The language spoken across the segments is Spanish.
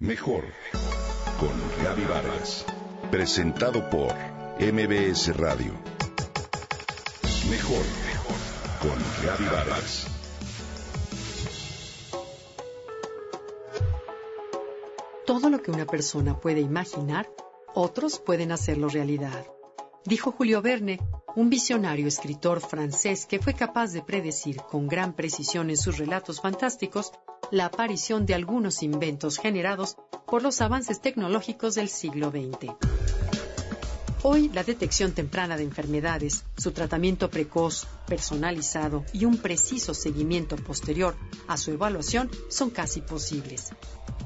Mejor con Gaby Vargas. Presentado por MBS Radio. Mejor con Gaby Vargas. Todo lo que una persona puede imaginar, otros pueden hacerlo realidad. Dijo Julio Verne, un visionario escritor francés que fue capaz de predecir con gran precisión en sus relatos fantásticos la aparición de algunos inventos generados por los avances tecnológicos del siglo XX. Hoy, la detección temprana de enfermedades, su tratamiento precoz, personalizado y un preciso seguimiento posterior a su evaluación son casi posibles,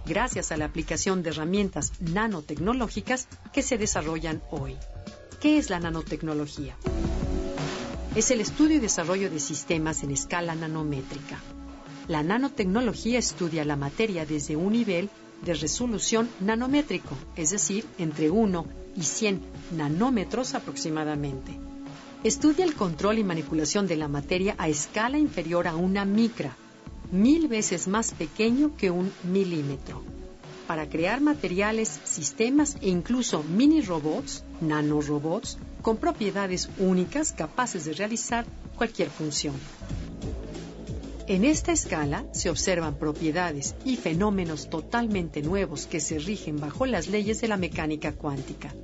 gracias a la aplicación de herramientas nanotecnológicas que se desarrollan hoy. ¿Qué es la nanotecnología? Es el estudio y desarrollo de sistemas en escala nanométrica, la nanotecnología estudia la materia desde un nivel de resolución nanométrico, es decir, entre 1 y 100 nanómetros aproximadamente. Estudia el control y manipulación de la materia a escala inferior a una micra, mil veces más pequeño que un milímetro, para crear materiales, sistemas e incluso mini robots, nanorobots, con propiedades únicas capaces de realizar cualquier función. En esta escala se observan propiedades y fenómenos totalmente nuevos que se rigen bajo las leyes de la mecánica cuántica.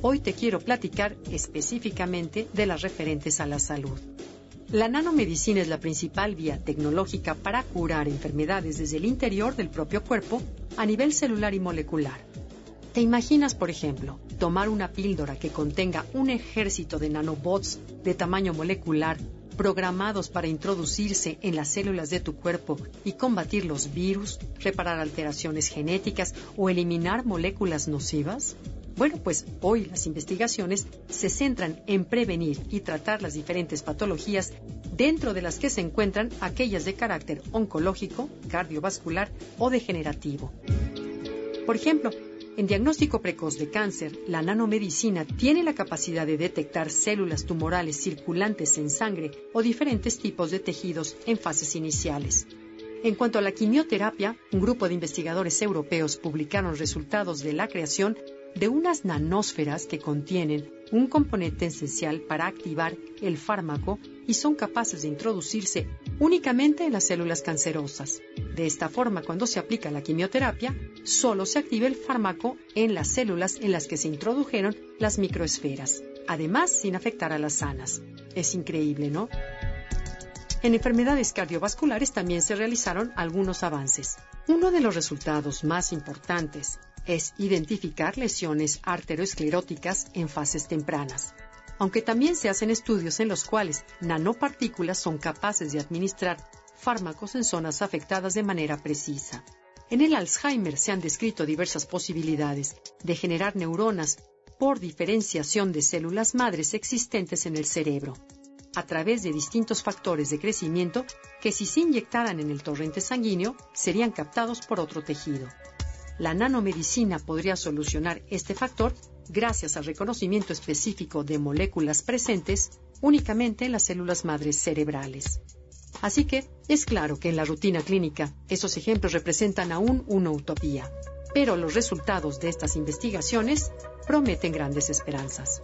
Hoy te quiero platicar específicamente de las referentes a la salud. La nanomedicina es la principal vía tecnológica para curar enfermedades desde el interior del propio cuerpo a nivel celular y molecular. ¿Te imaginas, por ejemplo, tomar una píldora que contenga un ejército de nanobots de tamaño molecular programados para introducirse en las células de tu cuerpo y combatir los virus, reparar alteraciones genéticas o eliminar moléculas nocivas? Bueno, pues hoy las investigaciones se centran en prevenir y tratar las diferentes patologías dentro de las que se encuentran aquellas de carácter oncológico, cardiovascular o degenerativo. Por ejemplo, en diagnóstico precoz de cáncer, la nanomedicina tiene la capacidad de detectar células tumorales circulantes en sangre o diferentes tipos de tejidos en fases iniciales. En cuanto a la quimioterapia, un grupo de investigadores europeos publicaron resultados de la creación de unas nanósferas que contienen un componente esencial para activar el fármaco y son capaces de introducirse únicamente en las células cancerosas. De esta forma, cuando se aplica la quimioterapia, solo se activa el fármaco en las células en las que se introdujeron las microesferas, además sin afectar a las sanas. Es increíble, ¿no? En enfermedades cardiovasculares también se realizaron algunos avances. Uno de los resultados más importantes es identificar lesiones arterioscleróticas en fases tempranas, aunque también se hacen estudios en los cuales nanopartículas son capaces de administrar fármacos en zonas afectadas de manera precisa. En el Alzheimer se han descrito diversas posibilidades de generar neuronas por diferenciación de células madres existentes en el cerebro, a través de distintos factores de crecimiento que si se inyectaran en el torrente sanguíneo serían captados por otro tejido. La nanomedicina podría solucionar este factor gracias al reconocimiento específico de moléculas presentes únicamente en las células madres cerebrales. Así que es claro que en la rutina clínica esos ejemplos representan aún una utopía, pero los resultados de estas investigaciones prometen grandes esperanzas.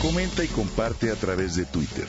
Comenta y comparte a través de Twitter.